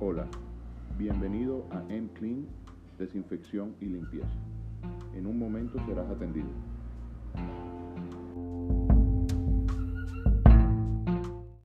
Hola, bienvenido a M-Clean, desinfección y limpieza. En un momento serás atendido.